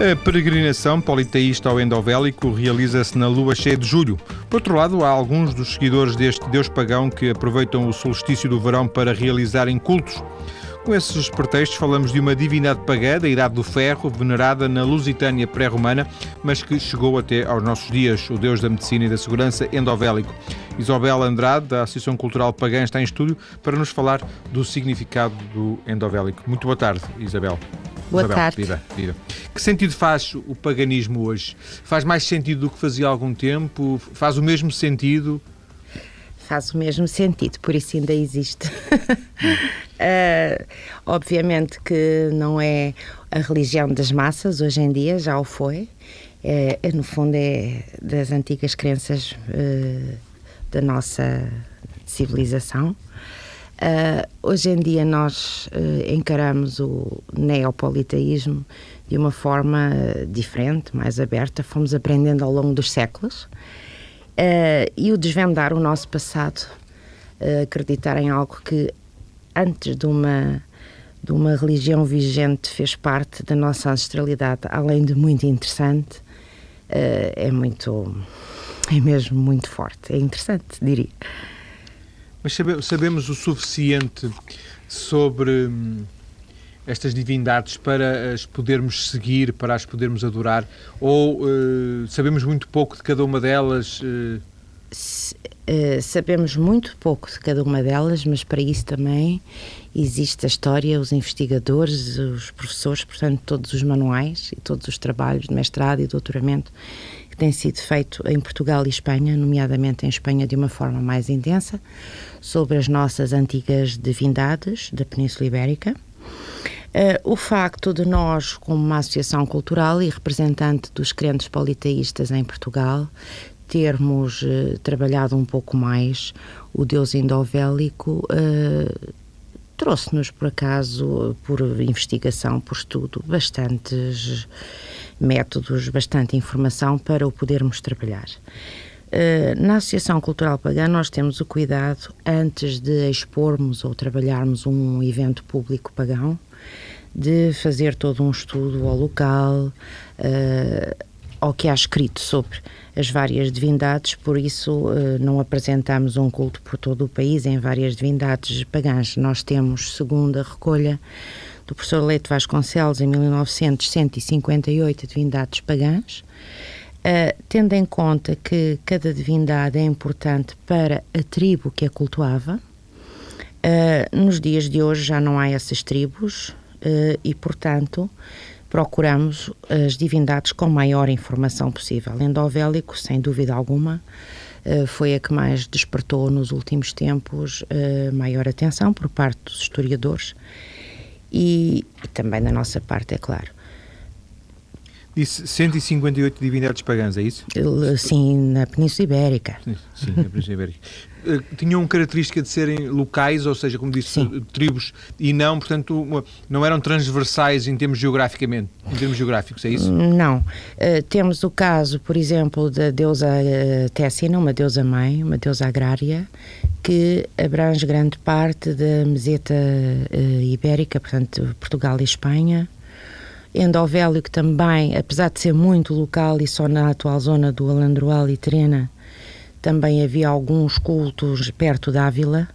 A peregrinação politeísta ao endovélico realiza-se na lua cheia de julho. Por outro lado, há alguns dos seguidores deste deus pagão que aproveitam o solstício do verão para realizarem cultos. Com esses pretextos, falamos de uma divindade pagã da Idade do Ferro, venerada na Lusitânia pré-romana, mas que chegou até aos nossos dias, o deus da medicina e da segurança endovélico. Isabel Andrade, da Associação Cultural Pagã, está em estúdio para nos falar do significado do endovélico. Muito boa tarde, Isabel. Boa Isabel, tarde. Viva, viva. Que sentido faz o paganismo hoje? Faz mais sentido do que fazia há algum tempo? Faz o mesmo sentido? Faz o mesmo sentido, por isso ainda existe. uh, obviamente que não é a religião das massas, hoje em dia já o foi. É, é no fundo, é das antigas crenças uh, da nossa civilização. Uh, hoje em dia nós uh, encaramos o neopoliteísmo de uma forma uh, diferente, mais aberta, fomos aprendendo ao longo dos séculos. E o desvendar o nosso passado, acreditar em algo que antes de uma de uma religião vigente fez parte da nossa ancestralidade, além de muito interessante, é muito é mesmo muito forte, é interessante, diria. Mas sabemos o suficiente sobre hum, estas divindades para as podermos seguir, para as podermos adorar? Ou uh, sabemos muito pouco de cada uma delas? Uh... Sabemos muito pouco de cada uma delas, mas para isso também existe a história, os investigadores, os professores, portanto, todos os manuais e todos os trabalhos de mestrado e doutoramento tem sido feito em Portugal e Espanha, nomeadamente em Espanha de uma forma mais intensa, sobre as nossas antigas divindades da Península Ibérica. Uh, o facto de nós, como uma associação cultural e representante dos crentes politeístas em Portugal, termos uh, trabalhado um pouco mais o Deus endovélico, uh, trouxe-nos, por acaso, por investigação, por estudo, bastantes métodos, bastante informação para o podermos trabalhar. Uh, na Associação Cultural Pagã, nós temos o cuidado, antes de expormos ou trabalharmos um evento público pagão, de fazer todo um estudo ao local, uh, ao que há escrito sobre as várias divindades, por isso uh, não apresentamos um culto por todo o país em várias divindades pagãs. Nós temos, segundo a recolha do professor Leite Vasconcelos, em 1900, 158 divindades pagãs, uh, tendo em conta que cada divindade é importante para a tribo que a cultuava. Uh, nos dias de hoje já não há essas tribos e, portanto, procuramos as divindades com maior informação possível. Endovélico, sem dúvida alguma, foi a que mais despertou nos últimos tempos maior atenção por parte dos historiadores e, e também da nossa parte, é claro. Disse 158 divindades pagãs, é isso? Sim, na Península Ibérica. Sim, sim na Península Ibérica. Eh, tinham característica de serem locais, ou seja, como disse, sim. tribos, e não, portanto, não eram transversais em termos geograficamente, em termos geográficos, é isso? Não. Uh, temos o caso, por exemplo, da deusa uh, Tessina, uma deusa mãe, uma deusa agrária, que abrange grande parte da meseta uh, ibérica, portanto, Portugal e Espanha. Endovélio, que também, apesar de ser muito local e só na atual zona do Alandroal e Trena, também havia alguns cultos perto da Ávila.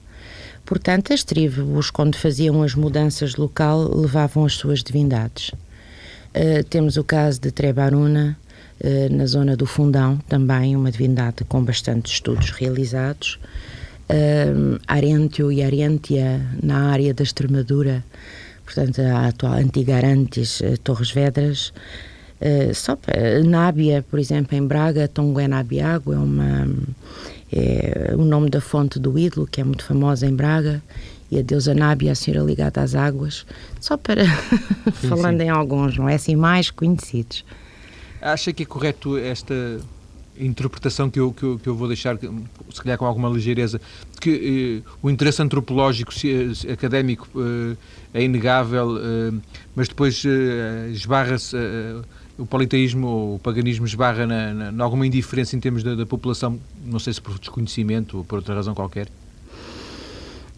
Portanto, as tribos, quando faziam as mudanças de local, levavam as suas divindades. Uh, temos o caso de Trebaruna, uh, na zona do Fundão, também uma divindade com bastantes estudos realizados uh, Arentio e Arentia na área da Extremadura, portanto a atual antiga Arantes, Torres Vedras, uh, só para, Nábia, por exemplo, em Braga, Tonguenabiago é uma é o nome da fonte do ídolo que é muito famosa em Braga e a deusa Nábia, a senhora ligada às águas, só para sim, falando sim. em alguns, não é assim mais conhecidos. Acha que é correto esta interpretação que eu, que eu, que, eu, vou deixar, se calhar com alguma ligeireza, que eh, o interesse antropológico, eh, académico, eh, é inegável, eh, mas depois eh, esbarra-se, eh, o politeísmo ou o paganismo esbarra na, na, na alguma indiferença em termos da, da, população, não sei se por desconhecimento ou por outra razão qualquer?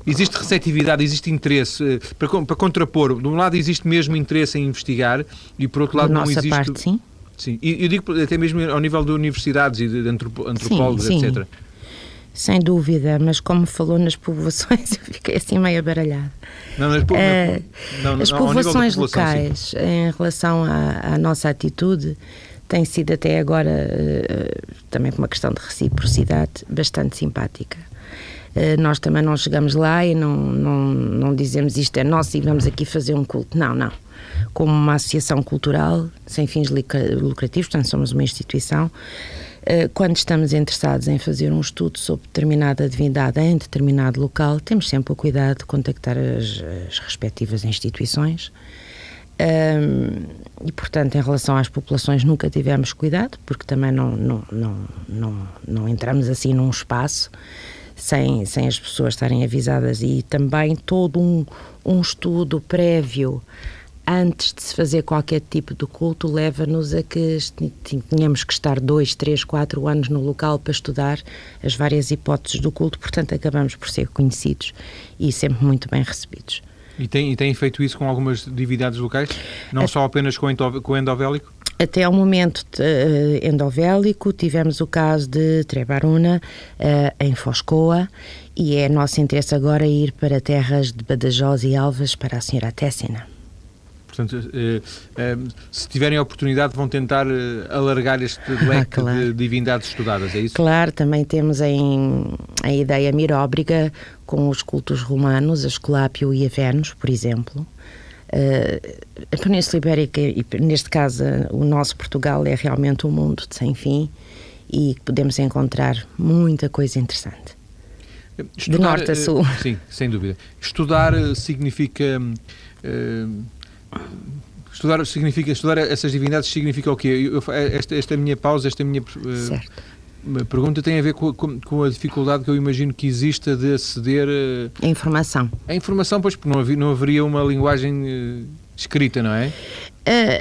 existe receptividade, existe interesse para, para contrapor. De um lado existe mesmo interesse em investigar e por outro lado não existe. Parte, sim. Sim, e eu digo até mesmo ao nível de universidades e de antropólogos, sim, sim. etc. Sem dúvida, mas como falou nas povoações, eu fiquei assim meio abaralhada. Não, nas po... uh, não, as povoações locais, sim. em relação à, à, nossa atitude, tem sido até agora, uh, também por uma questão de reciprocidade, bastante simpática. Uh, nós também não chegamos lá e não, não, não dizemos isto é nosso e vamos aqui fazer um culto. Não, não. Como uma associação cultural, sem fins lucrativos, portanto, somos uma instituição eh, quando estamos interessados em fazer um estudo sobre determinada divindade em determinado local, temos sempre o cuidado de contactar as, as respectivas instituições. E, portanto, em relação às populações, nunca tivemos cuidado, porque também não, não, não, não, não entramos assim num espaço sem, sem as pessoas estarem avisadas e também todo um, um estudo prévio antes de se fazer qualquer tipo de culto, leva-nos a que tínhamos que estar dois, três, quatro anos no local para estudar as várias hipóteses do culto, portanto, acabamos por ser conhecidos e sempre muito bem recebidos. E tem, e tem feito isso com algumas divindades locais? Não a, só apenas com, o endovélico? Até ao momento uh, endovélico, tivemos o caso de Trebaruna, uh, em Foscoa, e é nosso interesse agora ir para terras de Badajoz e Alvas para a Senhora Tessina. Portanto, eh, eh, se tiverem a oportunidade, vão tentar eh, alargar este leque ah, claro. de divindades estudadas, é isso? Claro, também temos em, a ideia miróbriga com os cultos romanos, a Esculápio e a Vênus, por exemplo. A Península Ibérica, e neste caso o nosso Portugal, é realmente um mundo de sem fim e podemos encontrar muita coisa interessante. Estudar, de norte a sul. Sim, sem dúvida. Estudar significa. Uh, Estudar significa estudar essas divindades significa o quê? Eu, esta, esta minha pausa, esta minha uh, pergunta tem a ver com, com, com, a dificuldade que eu imagino que exista de aceder uh, a informação. A informação, pois, porque não, havia, não haveria uma linguagem uh, escrita, não é?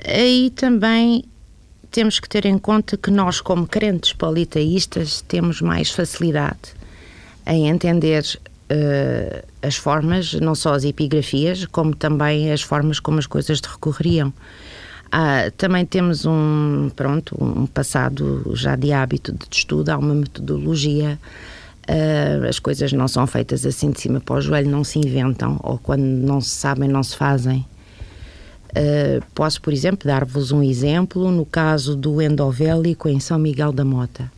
aí também temos que ter em conta que nós, como crentes politeístas, temos mais facilidade em entender uh, as formas, não só as epigrafias, como também as formas como as coisas recorreriam. Ah, também temos um, pronto, um passado já de hábito de estudo, há uma metodologia. Uh, as coisas não são feitas assim de cima para o joelho, não se inventam, ou quando não se sabem, não se fazem. Uh, posso, por exemplo, dar-vos um exemplo no caso do endovélico em São Miguel da Mota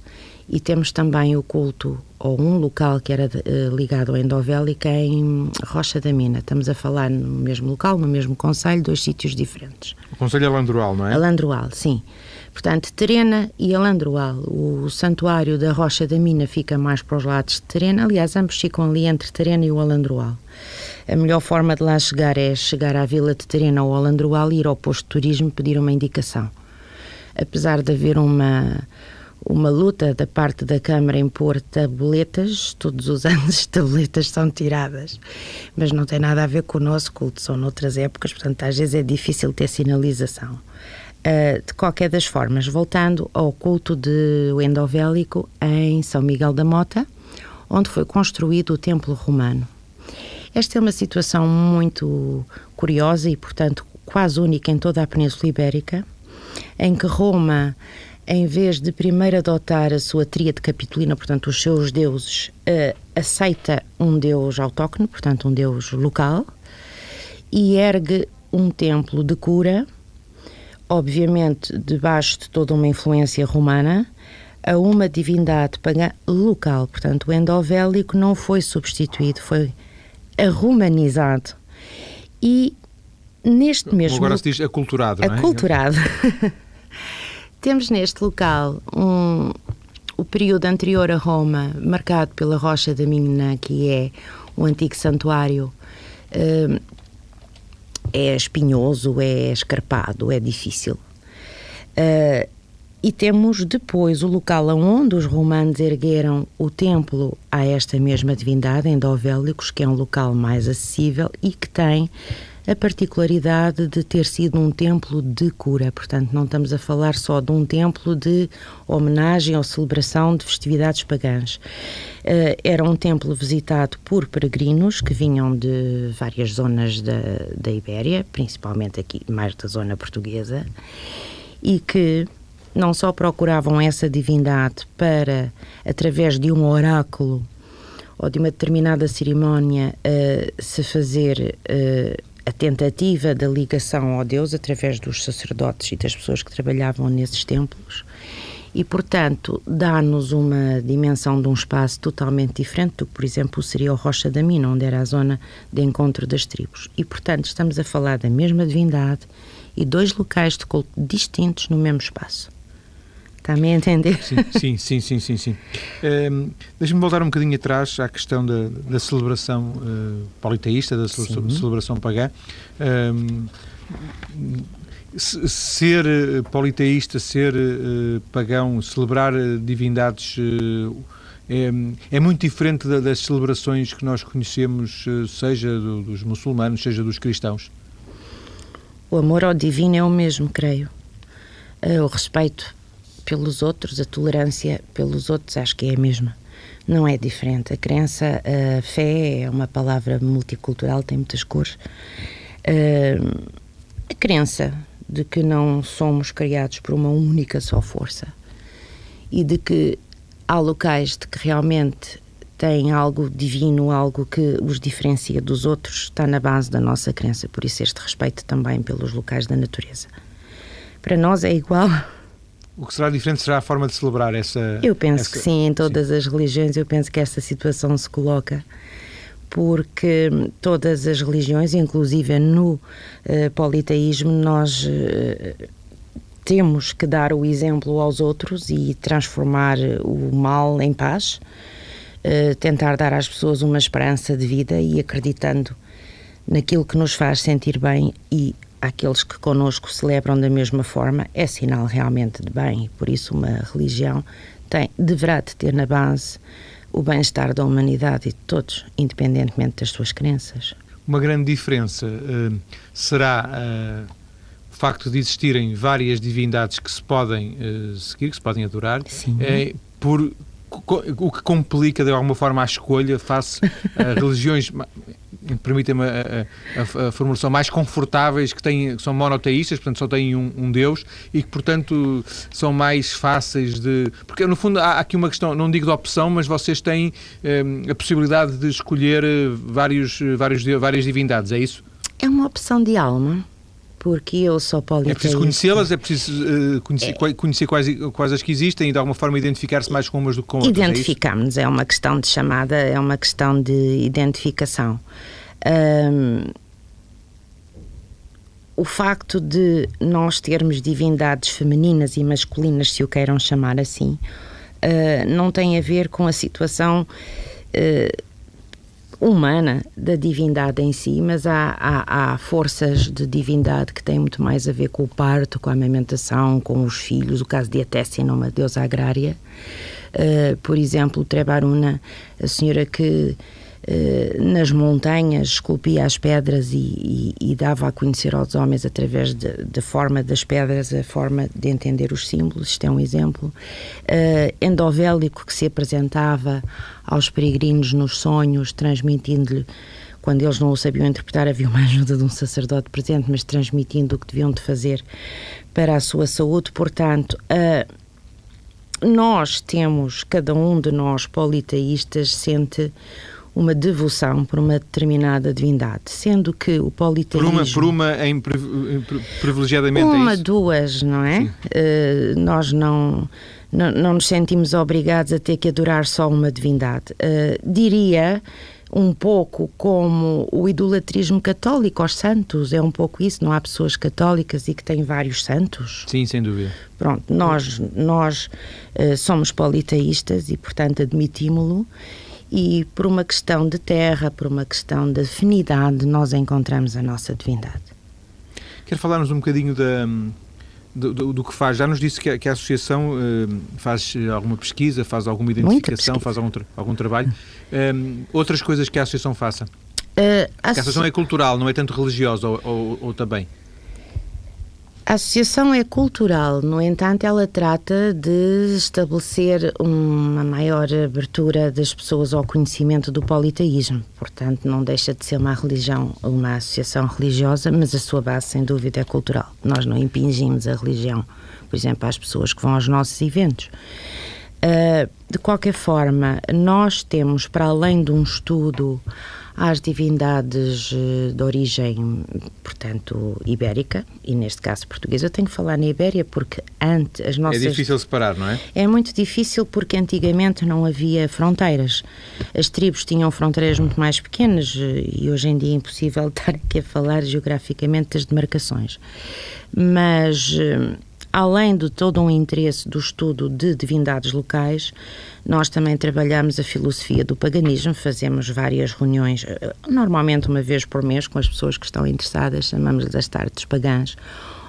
e temos também o culto ou um local que era uh, ligado ao endovélica em Rocha da Mina. Estamos a falar no mesmo local, no mesmo conselho, dois sítios diferentes. O conselho Alandroal, não é? Alandroal, sim. Portanto, Terena e Alandroal. O santuário da Rocha da Mina fica mais para os lados de Terena. Aliás, ambos ficam ali entre Terena e o Alandroal. A melhor forma de lá chegar é chegar à vila de Terena ou Alandroal e ir ao posto de turismo pedir uma indicação. Apesar de haver uma uma luta da parte da Câmara em pôr tabuletas, todos os anos as tabuletas são tiradas, mas não tem nada a ver com o nosso culto, são noutras épocas, portanto às vezes é difícil ter sinalização. Uh, de qualquer das formas, voltando ao culto de endovélico em São Miguel da Mota, onde foi construído o templo romano. Esta é uma situação muito curiosa e, portanto, quase única em toda a Península Ibérica, em que Roma em vez de primeiro adotar a sua tríade capitolina, portanto, os seus deuses, uh, aceita um deus autóctone, portanto, um deus local, e ergue um templo de cura, obviamente debaixo de toda uma influência romana, a uma divindade pagã local. Portanto, o endovélico não foi substituído, foi romanizado. E neste mesmo. Agora se diz aculturado, não é? Aculturado. Temos neste local um, o período anterior a Roma, marcado pela Rocha da Mina, que é o antigo santuário. Uh, é espinhoso, é escarpado, é difícil. Uh, e temos depois o local onde os romanos ergueram o templo a esta mesma divindade, em Dovélicos, que é um local mais acessível e que tem a particularidade de ter sido um templo de cura. Portanto, não estamos a falar só de um templo de homenagem ou celebração de festividades pagãs. Uh, era um templo visitado por peregrinos que vinham de várias zonas da, da Ibéria, principalmente aqui, mais da zona portuguesa, e que não só procuravam essa divindade para, através de um oráculo ou de uma determinada cerimónia, uh, se fazer uh, a tentativa da ligação ao Deus através dos sacerdotes e das pessoas que trabalhavam nesses templos. E, portanto, dá-nos uma dimensão de um espaço totalmente diferente do que, por exemplo, seria o Rocha da Mina, onde era a zona de encontro das tribos. E, portanto, estamos a falar da mesma divindade e dois locais de culto distintos no mesmo espaço. Está-me a entender? Sim, sim, sim, sim, sim. Um, ehm, Deixa-me voltar um bocadinho atrás à questão da, da celebração uh, politeísta, da celebração, celebração pagã. Um, ehm, ser eh, politeísta, ser uh, pagão, celebrar divindades uh, é, é, muito diferente das celebrações que nós conhecemos, seja do, dos muçulmanos, seja dos cristãos? O amor ao divino é o mesmo, creio. O respeito pelos outros, a tolerância pelos outros, acho que é a mesma. Não é diferente. A crença, a fé é uma palavra multicultural, tem muitas cores. A crença de que não somos criados por uma única só força e de que há locais de que realmente têm algo divino, algo que os diferencia dos outros, está na base da nossa crença. Por isso, este respeito também pelos locais da natureza. Para nós é igual o que será diferente será a forma de celebrar essa. Eu penso essa... que sim, em todas sim. as religiões, eu penso que essa situação se coloca, porque todas as religiões, inclusive no uh, politeísmo, nós uh, temos que dar o exemplo aos outros e transformar o mal em paz, uh, tentar dar às pessoas uma esperança de vida e acreditando naquilo que nos faz sentir bem e àqueles que conosco celebram da mesma forma é sinal realmente de bem e por isso uma religião tem, deverá de ter na base o bem-estar da humanidade e de todos, independentemente das suas crenças. Uma grande diferença uh, será uh, o facto de existirem várias divindades que se podem uh, seguir, que se podem adorar, por o que complica de alguma forma a escolha face a religiões permitem-me a, a, a, formulação, mais confortáveis, que, têm, que são monoteístas, portanto só têm um, um, Deus e que, portanto, são mais fáceis de. Porque, no fundo, há aqui uma questão, não digo de opção, mas vocês têm eh, a possibilidade de escolher eh, vários, vários, várias divindades, é isso? É uma opção de alma porque eu sou politeísta. É preciso conhecê-las, é preciso uh, conhecer, é. conhecer quais, quais as que existem e de alguma forma identificar-se mais com umas do que com outras. Identificamos, é, é, uma questão de chamada, é uma questão de identificação. Um, o facto de nós termos divindades femininas e masculinas, se o queiram chamar assim, uh, não tem a ver com a situação uh, humana da divindade em si, mas há, há, há, forças de divindade que têm muito mais a ver com o parto, com a amamentação, com os filhos. O caso de Atécia, uma deusa agrária. Uh, por exemplo, Trebaruna, a senhora que nas montanhas esculpia as pedras e, e, e, dava a conhecer aos homens através da forma das pedras a forma de entender os símbolos. Isto é um exemplo. Uh, endovélico que se apresentava aos peregrinos nos sonhos, transmitindo-lhe quando eles não o sabiam interpretar, havia uma ajuda de um sacerdote presente, mas transmitindo o que deviam de fazer para a sua saúde. Portanto, uh, nós temos, cada um de nós politeístas, sente uma devoção por uma determinada divindade, sendo que o politeísmo... Por uma, por uma em, privilegiadamente, é Uma, é duas, não é? Uh, nós não, não, não, nos sentimos obrigados a ter que adorar só uma divindade. Uh, diria um pouco como o idolatrismo católico aos santos, é um pouco isso, não há pessoas católicas e que têm vários santos? Sim, sem dúvida. Pronto, nós, nós uh, somos politeístas e, portanto, admitimos-lo e por uma questão de terra, por uma questão de afinidade, nós encontramos a nossa divindade. Quer falar-nos um bocadinho da, do, do, do, que faz? Já nos disse que a, que a Associação uh, faz alguma pesquisa, faz alguma identificação, faz algum, algum trabalho. Um, outras coisas que a Associação faça? Uh, a associação é cultural, não é tanto religiosa ou, ou, ou também? A associação é cultural, no entanto, ela trata de estabelecer uma maior abertura das pessoas ao conhecimento do politeísmo. Portanto, não deixa de ser uma religião, uma associação religiosa, mas a sua base, sem dúvida, é cultural. Nós não impingimos a religião, por exemplo, às pessoas que vão aos nossos eventos. Uh, de qualquer forma, nós temos, para além de um estudo às divindades eh, de origem, portanto, ibérica, e neste caso portuguesa. Eu tenho que falar na Ibéria porque antes as nossas... É difícil separar, não é? É muito difícil porque antigamente não havia fronteiras. As tribos tinham fronteiras muito mais pequenas eh, e hoje em dia é impossível estar aqui a falar geograficamente das demarcações. Mas eh, além de todo um interesse do estudo de divindades locais, nós também trabalhamos a filosofia do paganismo, fazemos várias reuniões, eh, normalmente uma vez por mês, com as pessoas que estão interessadas, chamamos das tardes pagãs,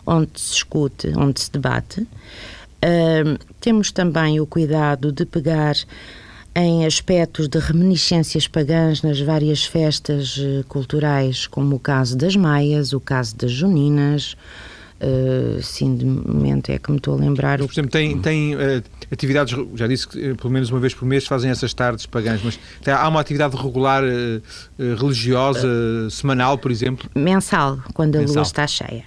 onde se discute, onde se debate. Uh, temos também o cuidado de pegar em aspectos de reminiscências pagãs nas várias festas uh, culturais, como o caso das maias, o caso das juninas, Uh, sim, de momento é que me estou a lembrar. Mas, por exemplo, tem, tem uh, atividades, já disse que uh, pelo menos uma vez por mês fazem essas tardes pagãs, mas tem, há uma atividade regular religiosa, semanal, por exemplo? Mensal, quando a Mensal. lua está cheia.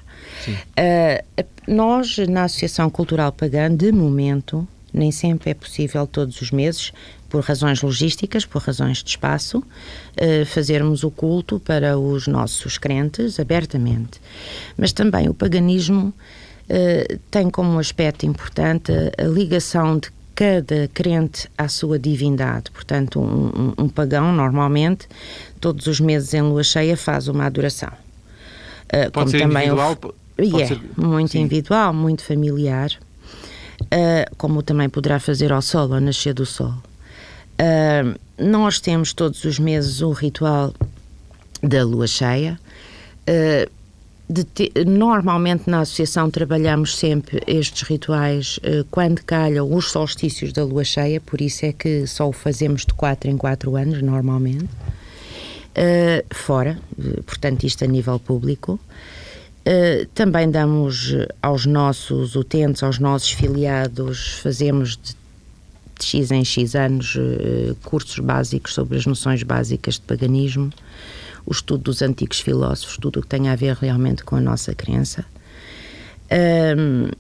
nós, na Associação Cultural Pagã, de momento, nem sempre é possível todos os meses, por razões logísticas, por razões de espaço, eh, fazermos o culto para os nossos crentes abertamente. Mas também o paganismo eh, tem como aspecto importante a ligação de cada crente à sua divindade. Portanto, um, um, pagão, normalmente, todos os meses em lua cheia, faz uma adoração. Uh, pode ser também individual? O, é, ser... muito Sim. individual, muito familiar. Uh, como também poderá fazer ao sol, ao nascer do sol. Uh, nós temos todos os meses o ritual da lua cheia. Uh, te, normalmente na associação trabalhamos sempre estes rituais quando calham os solstícios da lua cheia, por isso é que só o fazemos de 4 em 4 anos, normalmente. Fora, portanto, isto a nível público. Uh, também damos aos nossos utentes, aos nossos filiados, fazemos de de X em X anos eh, cursos básicos sobre as noções básicas de paganismo, o estudo dos antigos filósofos, tudo o que tem a ver realmente com a nossa crença. Um,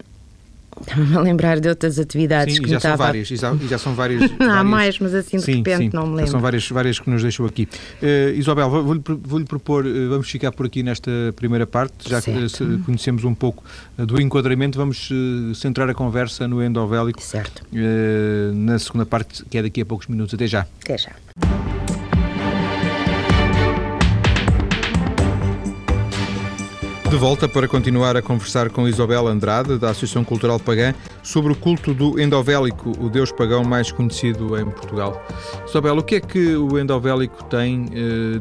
Estava-me a lembrar de outras atividades sim, que já me são estava... várias, e já, já são várias. Há mais, mas assim de sim, repente sim, não me lembro. São várias, várias que nos deixou aqui. Uh, Isabel, vou-lhe vou propor, uh, vamos ficar por aqui nesta primeira parte, já certo. que uh, conhecemos um pouco do enquadramento, vamos centrar a conversa no endovélico. Certo. na segunda parte, que é daqui a poucos minutos. Até já. Até já. De volta para continuar a conversar com Isabel Andrade, da Associação Cultural Pagã, sobre o culto do endovélico, o deus pagão mais conhecido em Portugal. Isabel, o que é que o endovélico tem eh,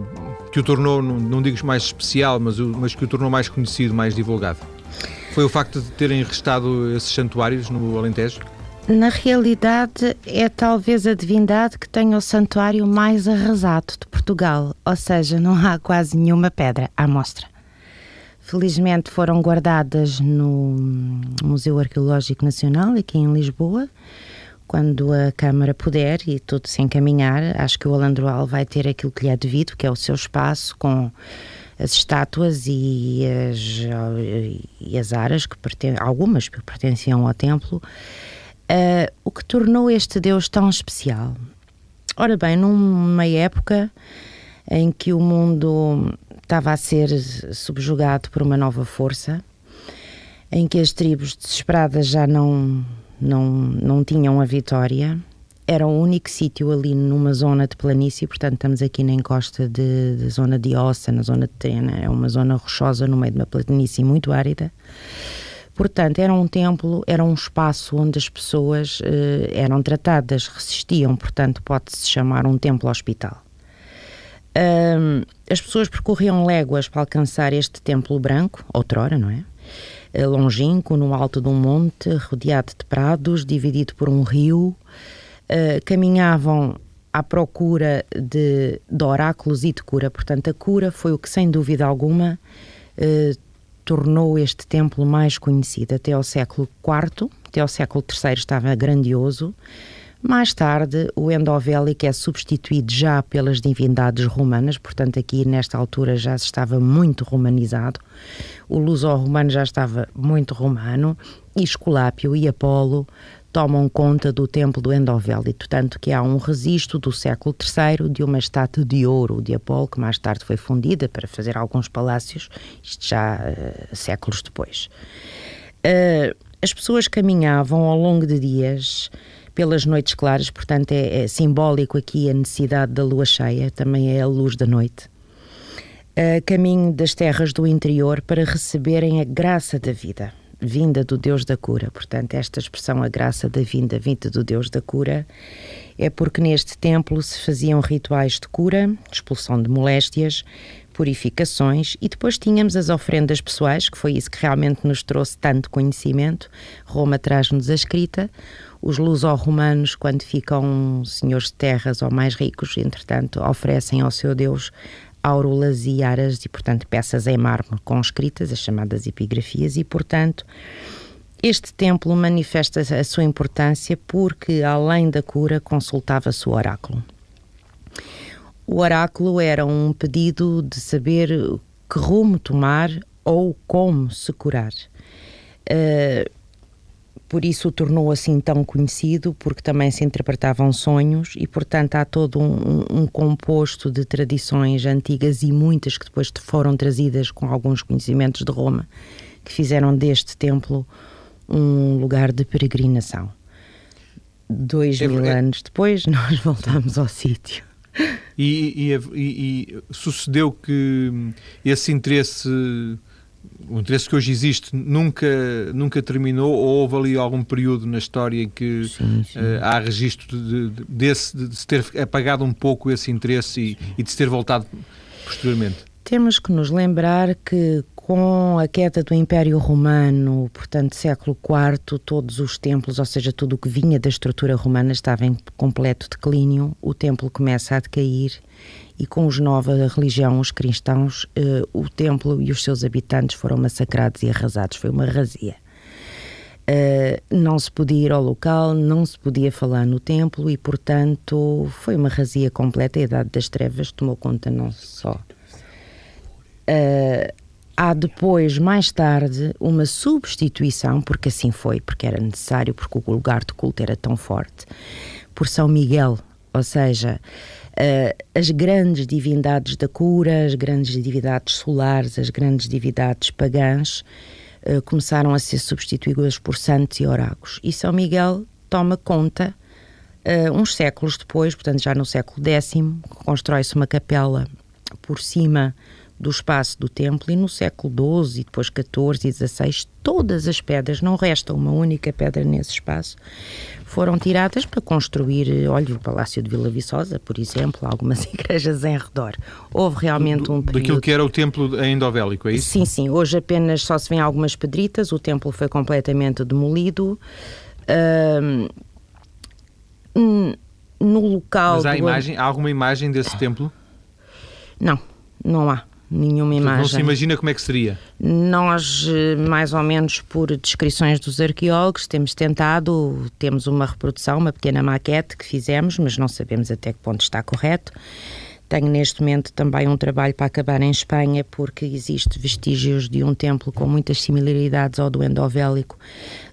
que o tornou, não, digo mais especial, mas, mas que o tornou mais conhecido, mais divulgado? Foi o facto de terem restado esses santuários no Alentejo? Na realidade, é talvez a divindade que tem o santuário mais arrasado de Portugal, ou seja, não há quase nenhuma pedra à mostra. Felizmente foram guardadas no Museu Arqueológico Nacional, aqui em Lisboa. Quando a Câmara puder e tudo se encaminhar, acho que o Alandroal vai ter aquilo que lhe é devido, que é o seu espaço com as estátuas e as, e as aras, que perten algumas que pertenciam ao templo, uh, o que tornou este Deus tão especial. Ora bem, numa época em que o mundo estava a ser subjugado por uma nova força, em que as tribos desesperadas já não, não, não tinham a vitória. Era o único sítio ali numa zona de planície, portanto estamos aqui na encosta de, de zona de Ossa, na zona de Trena, é uma zona rochosa no meio de uma planície muito árida. Portanto, era um templo, era um espaço onde as pessoas eh, eram tratadas, resistiam, portanto pode-se chamar um templo-hospital. Um, as pessoas percorriam léguas para alcançar este templo branco, outrora, não é? Eh, longínquo, no alto de um monte, rodeado de prados, dividido por um rio. Uh, caminhavam à procura de, de oráculos e de cura. Portanto, a cura foi o que, sem dúvida alguma, eh, tornou este templo mais conhecido. Até ao século IV, até ao século III estava grandioso. Mais tarde, o endovélico é substituído já pelas divindades romanas, portanto, aqui nesta altura já se estava muito romanizado. O luso-romano já estava muito romano, e Esculápio e Apolo tomam conta do templo do Endovélito, tanto que há um registro do século III de uma estátua de ouro de Apolo, que mais tarde foi fundida para fazer alguns palácios, isto já uh, séculos depois. Uh, as pessoas caminhavam ao longo de dias pelas noites claras, portanto é, é simbólico aqui a necessidade da lua cheia, também é a luz da noite. Uh, caminho das terras do interior para receberem a graça da vida vinda do Deus da cura. Portanto, esta expressão, a graça da vinda, vinda do Deus da cura, é porque neste templo se faziam rituais de cura, expulsão de moléstias, purificações e depois tínhamos as ofrendas pessoais, que foi isso que realmente nos trouxe tanto conhecimento. Roma traz-nos a escrita. Os luso-romanos, quando ficam senhores de terras ou mais ricos, entretanto, oferecem ao seu Deus aurolas e aras e, portanto, peças em mármore com escritas, as chamadas epigrafias, e, portanto, este templo manifesta a sua importância porque, além da cura, consultava-se o oráculo. O oráculo era um pedido de saber que rumo tomar ou como se curar. Uh, por isso o tornou assim tão conhecido, porque também se interpretavam sonhos e, portanto, há todo um, um, composto de tradições antigas e muitas que depois foram trazidas com alguns conhecimentos de Roma, que fizeram deste templo um lugar de peregrinação. Dois é, mil é... anos depois, nós voltamos ao sítio. E, e, e, sucedeu que esse interesse o interesse que hoje existe nunca, nunca terminou ou houve ali algum período na história em que sim, sim. Uh, há registro de, de, desse, de se ter apagado um pouco esse interesse e, e de se ter voltado posteriormente? Temos que nos lembrar que com a queda do Império Romano, portanto, século IV, todos os templos, ou seja, tudo o que vinha da estrutura romana estava em completo declínio, o templo começa a decair e com os nova religião, os cristãos, eh, o templo e os seus habitantes foram massacrados e arrasados. Foi uma razia. Uh, não se podia ir ao local, não se podia falar no templo e, portanto, foi uma razia completa. A Idade das Trevas tomou conta não só. Uh, há depois, mais tarde, uma substituição, porque assim foi, porque era necessário, porque o lugar de culto era tão forte, por São Miguel, ou seja, uh, as grandes divindades da cura, as grandes divindades solares, as grandes divindades pagãs uh, começaram a ser substituídas por santos e oráculos. E São Miguel toma conta, uh, uns séculos depois, portanto já no século X, constrói-se uma capela por cima do espaço do templo e no século XII e depois XIV e XVI todas as pedras, não resta uma única pedra nesse espaço, foram tiradas para construir, olha, o Palácio de Vila Viçosa, por exemplo, algumas igrejas em redor. Houve realmente um período... Daquilo que era o templo endovélico, é isso? Sim, sim. Hoje apenas só se vêem algumas pedritas, o templo foi completamente demolido. Uh, no local... Mas há, imagem, há alguma imagem desse templo? Não, não há nenhuma imagem. Não se imagina como é que seria? Nós, eh, mais ou menos por descrições dos arqueólogos, temos tentado, temos uma reprodução, uma pequena maquete que fizemos, mas não sabemos até que ponto está correto. Tenho neste momento também um trabalho para acabar em Espanha, porque existe vestígios de um templo com muitas similaridades ao do Endovélico,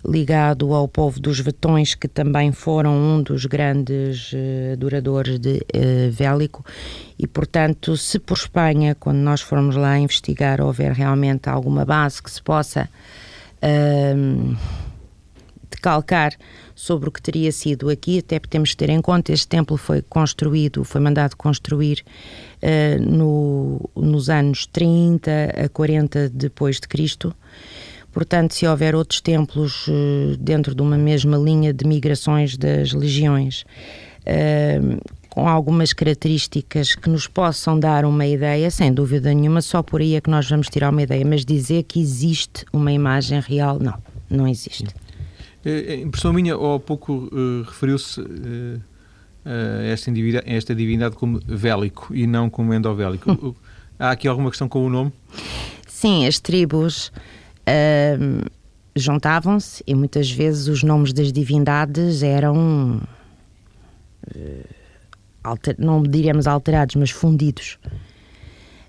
ligado ao povo dos Vetões, que também foram um dos grandes uh, adoradores de uh, Vélico. E, portanto, se por Espanha, quando nós formos lá investigar, houver realmente alguma base que se possa uh, decalcar sobre o que teria sido aqui, até temos que ter em conta este templo foi construído, foi mandado construir uh, no, nos anos 30 a 40 depois de Cristo. Portanto, se houver outros templos uh, dentro de uma mesma linha de migrações das legiões, uh, com algumas características que nos possam dar uma ideia, sem dúvida nenhuma, só por aí é que nós vamos tirar uma ideia, mas dizer que existe uma imagem real, não, não existe. A eh, eh, impressão minha, ou há pouco uh, referiu-se uh, esta, divindade, esta divindade como vélico e não como endovélico. Há aqui alguma questão com o nome? Sim, as tribos uh, juntavam-se e muitas vezes os nomes das divindades eram. Alter, não diríamos alterados, mas fundidos.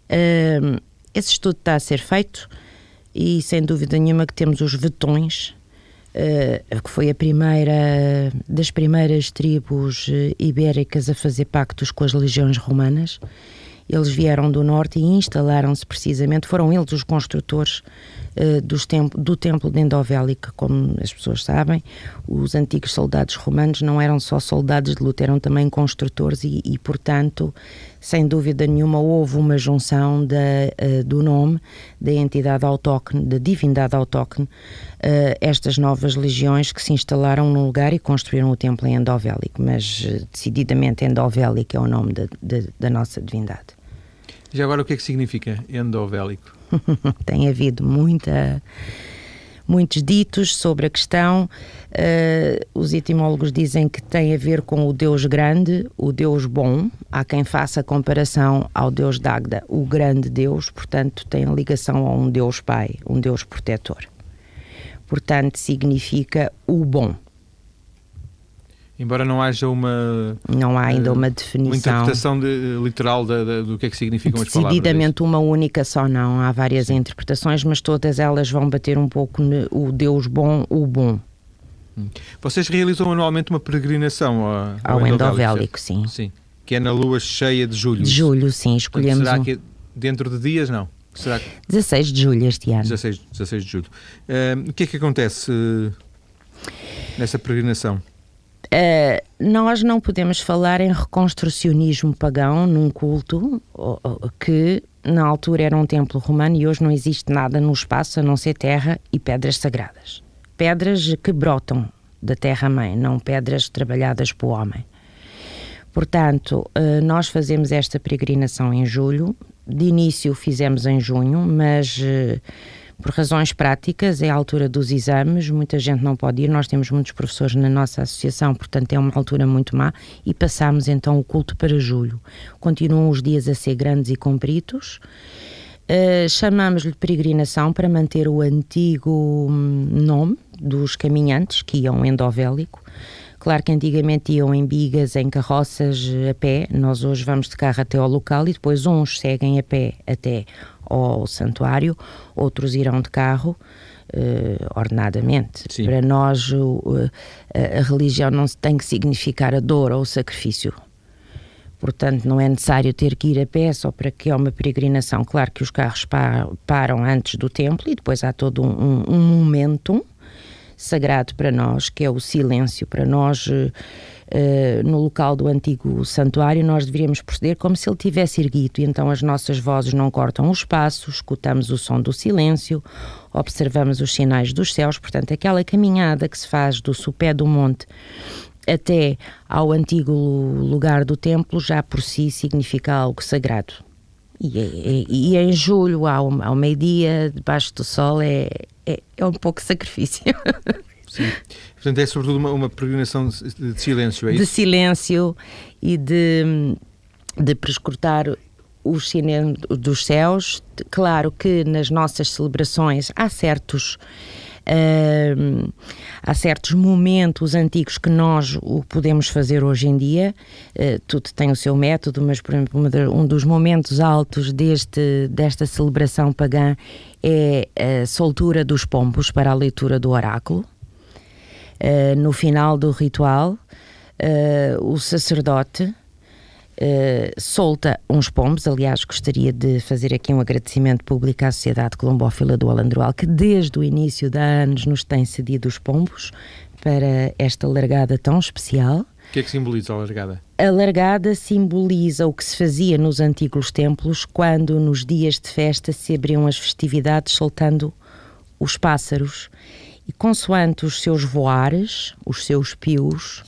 Uh, esse estudo está a ser feito e sem dúvida nenhuma que temos os vetões, que foi a primeira das primeiras tribos uh, ibéricas a fazer pactos com as legiões romanas. Eles vieram do norte e instalaram-se precisamente, foram eles os construtores dos tempo, do templo de Endovélica, como as pessoas sabem. Os antigos soldados romanos não eram só soldados de luta, eram também construtores e, e portanto, sem dúvida nenhuma, houve uma junção da, uh, do nome da entidade autóctone, da divindade autóctone, uh, estas novas legiões que se instalaram no lugar e construíram o templo em Endovélico, mas decididamente Endovélico é o nome de, de, da nossa divindade. Já agora o que é que significa endovélico? Tem havido muita muitos ditos sobre a questão. Uh, os etimólogos dizem que tem a ver com o Deus grande, o Deus bom. Há quem faça comparação ao Deus Dagda, o grande Deus, portanto, tem ligação a um Deus Pai, um Deus protetor. Portanto, significa o bom. Embora não haja uma. Não há ainda uma definição. Uma interpretação de, literal de, de, do que é que significam as palavras. Decididamente uma única só não. Há várias Sim. interpretações, mas todas elas vão bater um pouco no o Deus bom, o bom. Hum. Vocês realizam anualmente uma peregrinação ao, ao, ao Endovélico, sim. sim. Que é na lua cheia de julho. De julho, sim. Escolhemos. será um... que dentro de dias, não? Será que... 16 de julho este ano. 16, 16 de julho. Uh, o que é que acontece uh, nessa peregrinação? Uh, nós não podemos falar em reconstrucionismo pagão num culto que na altura era um templo romano e hoje não existe nada no espaço a não ser terra e pedras sagradas. Pedras que brotam da terra-mãe, não pedras trabalhadas pelo homem. Portanto, uh, nós fazemos esta peregrinação em julho. De início fizemos em junho, mas uh, por razões práticas, é a altura dos exames, muita gente não pode ir, nós temos muitos professores na nossa associação, portanto é uma altura muito má, e passamos então o culto para julho. Continuam os dias a ser grandes e compridos. Uh, Chamamos-lhe peregrinação para manter o antigo hum, nome dos caminhantes que iam endovélico. Claro que antigamente iam em bigas, em carroças, a pé. Nós hoje vamos de carro até ao local e depois uns seguem a pé até ao santuário, outros irão de carro. Uh, ordenadamente. Sim. Para nós, uh, a, a religião não tem que significar a dor ou o sacrifício. Portanto, não é necessário ter que ir a pé só para que é uma peregrinação. Claro que os carros pa param antes do templo e depois há todo um, um, um momento sagrado para nós, que é o silêncio. Para nós, Uh, no local do antigo santuário, nós deveríamos proceder como se ele tivesse erguido, e então as nossas vozes não cortam os passos, escutamos o som do silêncio, observamos os sinais dos céus, portanto, aquela caminhada que se faz do sopé do monte até ao antigo lugar do templo já por si significa algo sagrado. E, e, e em julho, ao, ao meio-dia, debaixo do sol, é, é, é um pouco sacrifício. Sim. Portanto, é sobretudo uma, uma peregrinação de, de silêncio, é isso? De silêncio e de, de prescrutar os cinemas dos céus. Claro que nas nossas celebrações há certos. Uh, há certos momentos antigos que nós o podemos fazer hoje em dia, uh, tudo tem o seu método, mas, por exemplo, um dos momentos altos deste, desta celebração pagã é a soltura dos pombos para a leitura do oráculo. Uh, no final do ritual, uh, o sacerdote uh, solta uns pombos. Aliás, gostaria de fazer aqui um agradecimento público à Sociedade Colombófila do Alandroal, que desde o início de anos nos tem cedido os pombos para esta largada tão especial. O que é que simboliza a largada? A largada simboliza o que se fazia nos antigos templos quando, nos dias de festa, se abriam as festividades soltando os pássaros e consoante os seus voares, os seus pios,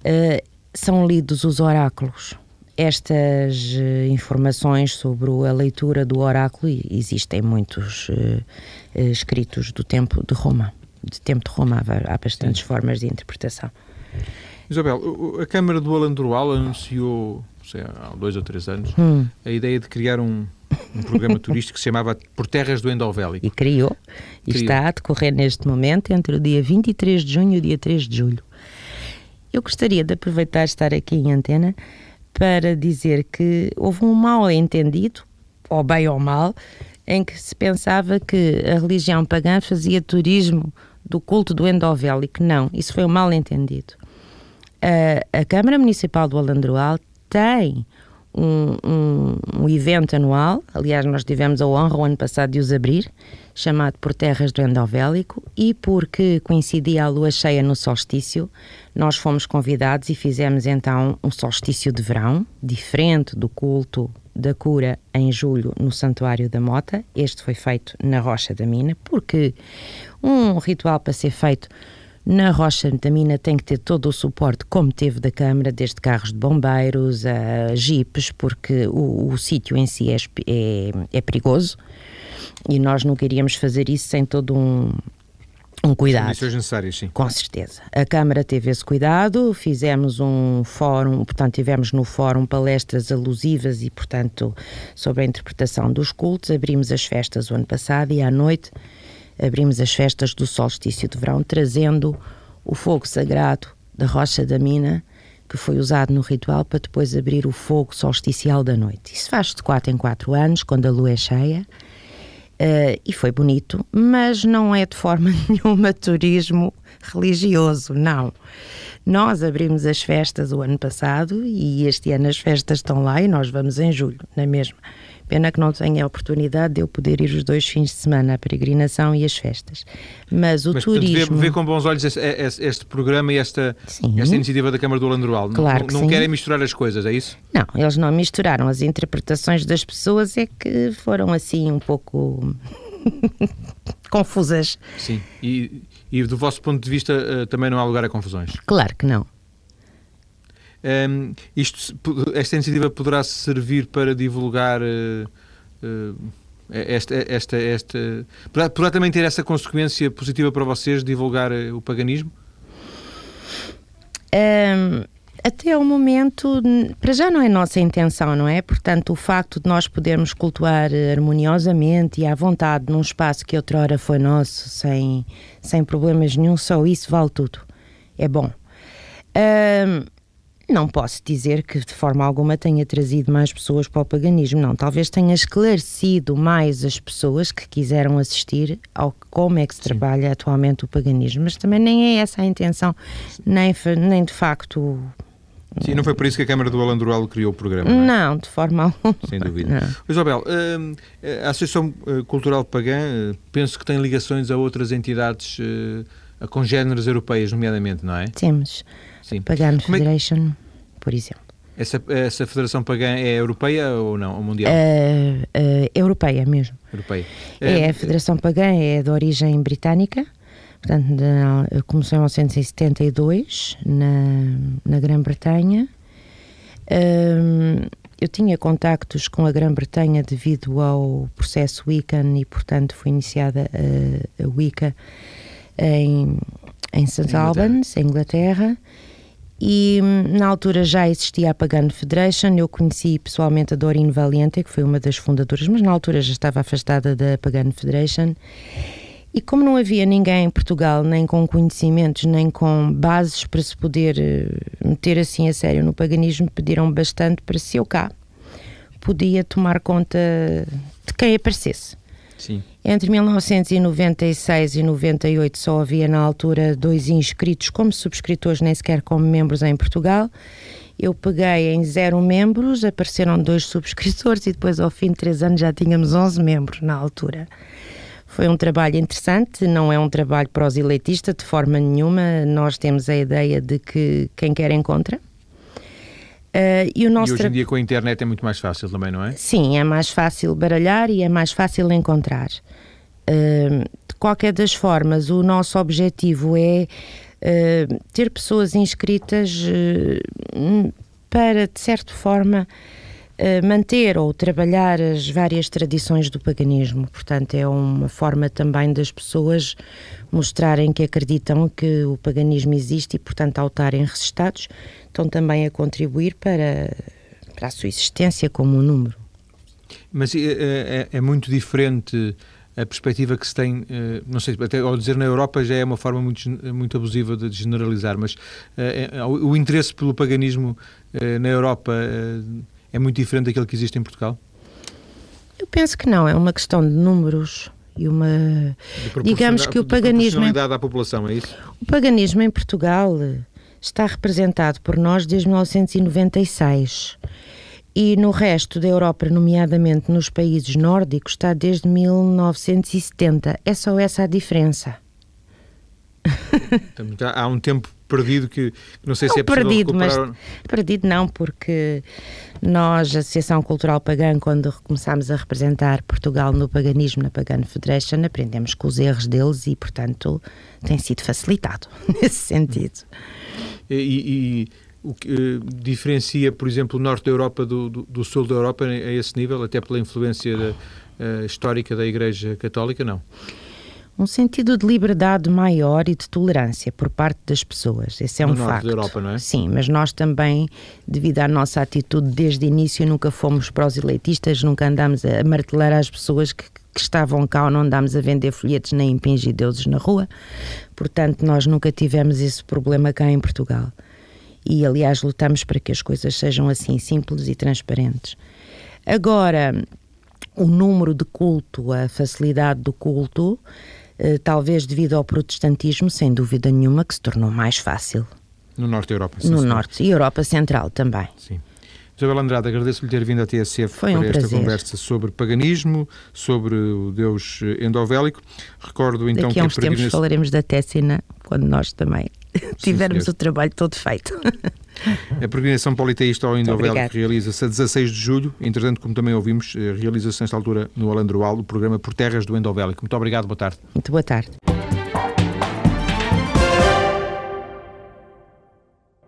uh, são lidos os oráculos. Estas uh, informações sobre a leitura do oráculo existem muitos uh, escritos do tempo de Roma. De tempo de Roma há, há bastantes Sim. formas de interpretação. Isabel, a Câmara do Alandroal anunciou, sei, há dois ou três anos, hum. a ideia de criar um, um programa turístico que se chamava Por Terras do Endovélico. E criou. E criou. está a decorrer neste momento entre o dia 23 de junho e o dia 3 de julho. Eu gostaria de aproveitar estar aqui em antena para dizer que houve um mal entendido, ou bem ou mal, em que se pensava que a religião pagã fazia turismo do culto do endovélico. Não, isso foi um mal entendido. A, a Câmara Municipal do Alandroal tem um, um, um, evento anual, aliás, nós tivemos a honra o ano passado de os abrir, chamado Por Terras do Endovélico, e porque coincidia a lua cheia no solstício, nós fomos convidados e fizemos então um solstício de verão, diferente do culto da cura em julho no Santuário da Mota. Este foi feito na Rocha da Mina, porque um ritual para ser feito na Rocha da Mina tem que ter todo o suporte, como teve da Câmara, desde carros de bombeiros a jipes, porque o, o sítio em si é, é, é perigoso e nós não queríamos fazer isso sem todo um, um cuidado. Condições necessárias, sim. Com certeza. A Câmara teve esse cuidado, fizemos um fórum, portanto, tivemos no fórum palestras alusivas e, portanto, sobre a interpretação dos cultos. Abrimos as festas o ano passado e à noite abrimos as festas do solstício de verão, trazendo o fogo sagrado da rocha da mina, que foi usado no ritual para depois abrir o fogo solsticial da noite. Isso faz de 4 em 4 anos, quando a lua é cheia. Uh, e foi bonito, mas não é de forma nenhuma turismo religioso, não. Nós abrimos as festas o ano passado e este ano as festas estão lá e nós vamos em julho, na mesma. Pena que não tenha a oportunidade de eu poder ir os dois fins de semana, a peregrinação e as festas. Mas o Mas, turismo... Mas vê, com bons olhos este, este, programa e esta, esta iniciativa da Câmara do Landroal. Claro não, não querem misturar as coisas, é isso? Não, eles não misturaram. As interpretações das pessoas é que foram assim um pouco confusas. Sim, e, e do vosso ponto de vista eh, também não há lugar a confusões? Claro que não. Um, isto, esta iniciativa poderá servir para divulgar uh, uh, esta, esta, esta poderá, poderá, também ter essa consequência positiva para vocês, divulgar uh, o paganismo? Um, até o momento, para já não é nossa intenção, não é? Portanto, o facto de nós podermos cultuar harmoniosamente e à vontade num espaço que outrora foi nosso, sem, sem problemas nenhum, só isso vale tudo. É bom. Um, não posso dizer que de forma alguma tenha trazido mais pessoas para o paganismo, não. Talvez tenha esclarecido mais as pessoas que quiseram assistir ao como é que se Sim. trabalha atualmente o paganismo, mas também nem é essa a intenção, nem, nem de facto. Sim, não foi por isso que a Câmara do Alandroal criou o programa. Não, é? não de forma alguma. Sem dúvida. Isabel, hum, a Associação eh, Cultural Pagã eh, penso que tem ligações a outras entidades eh, congêneres europeias, nomeadamente, não é? Temos. Sim. Pagan é Federation, por exemplo. Essa, essa federação pagã é europeia ou não? Ou mundial? Uh, uh, europeia mesmo. Europeia. É, a Federação Pagã é de origem britânica, portanto, começou em 1972 na, na Grã-Bretanha. Eu tinha contactos com a Grã-Bretanha devido ao processo Wiccan e, portanto, foi iniciada a, a Wicca em, em St. Albans, em Inglaterra e hum, na altura já existia a Pagan Federation, eu conheci pessoalmente a Doreen Valiente, que foi uma das fundadoras, mas na altura já estava afastada da Pagan Federation. E como não havia ninguém em Portugal, nem com conhecimentos, nem com bases para se poder eh, meter assim a sério no paganismo, pediram bastante para se eu cá podia tomar conta de quem aparecesse. Sim. Entre 1996 e 98 só havia na altura dois inscritos como subscritores, nem sequer como membros em Portugal. Eu peguei em zero membros, apareceram dois subscritores e depois ao fim de três anos já tínhamos 11 membros na altura. Foi um trabalho interessante, não é um trabalho proselitista de forma nenhuma. Nós temos a ideia de que quem quer encontra Uh, e, o nosso e hoje em dia com a internet é muito mais fácil também, não é? Sim, é mais fácil baralhar e é mais fácil encontrar. Uh, de qualquer das formas, o nosso objetivo é uh, ter pessoas inscritas para, de certa forma, manter ou trabalhar as várias tradições do paganismo. Portanto, é uma forma também das pessoas mostrarem que acreditam que o paganismo existe e, portanto, ao estarem resistados, estão também a contribuir para, para a sua existência como um número. Mas é, é, é muito diferente a perspectiva que se tem, eh, não sei, até ao dizer na Europa já é uma forma muito, muito abusiva de generalizar, mas é, o interesse pelo paganismo na Europa é muito diferente daquele que existe em Portugal? Eu penso que não, é uma questão de números e uma digamos que o paganismo à população é isso o paganismo em Portugal está representado por nós desde 1996 e no resto da Europa, nomeadamente nos países nórdicos, está desde 1970. É só essa a diferença. Há um tempo perdido que não sei não se é perdido, mas perdido não, porque nós, a Associação Cultural Pagã, quando começámos a representar Portugal no paganismo na Pagan Federation, aprendemos com os erros deles e, portanto, tem sido facilitado nesse sentido. E, e o que uh, diferencia, por exemplo, o norte da Europa do, do, do, sul da Europa a esse nível, até pela influência da, uh, histórica da Igreja Católica, não? Um sentido de liberdade maior e de tolerância por parte das pessoas. Esse é no um facto. da Europa, não é? Sim, mas nós também, devido à nossa atitude desde o início, nunca fomos proselitistas, nunca andámos a martelar às pessoas que, que estavam cá ou não andámos a vender folhetos nem impingir deuses na rua. Portanto, nós nunca tivemos esse problema cá em Portugal e, aliás, lutamos para que as coisas sejam assim simples e transparentes. Agora, o número de culto, a facilidade do culto, talvez devido ao protestantismo, sem dúvida nenhuma, que se tornou mais fácil. No norte da Europa, sim. No norte e Europa Central também. Sim. Isabel Andrade, agradeço-lhe ter vindo à TSF Foi um para esta prazer. conversa sobre paganismo, sobre o Deus endovélico. Recordo então Daqui que a uns tempos peregrinação... falaremos da Tessina, quando nós também tivermos senhor. o trabalho todo feito. A peregrinação politeísta ao endovélico obrigada. realiza-se a 16 de julho. Entretanto, como também ouvimos, eh, realiza-se nesta altura no Alandroal o programa Por Terras do Endovélico. Muito obrigado, boa tarde. Muito boa tarde.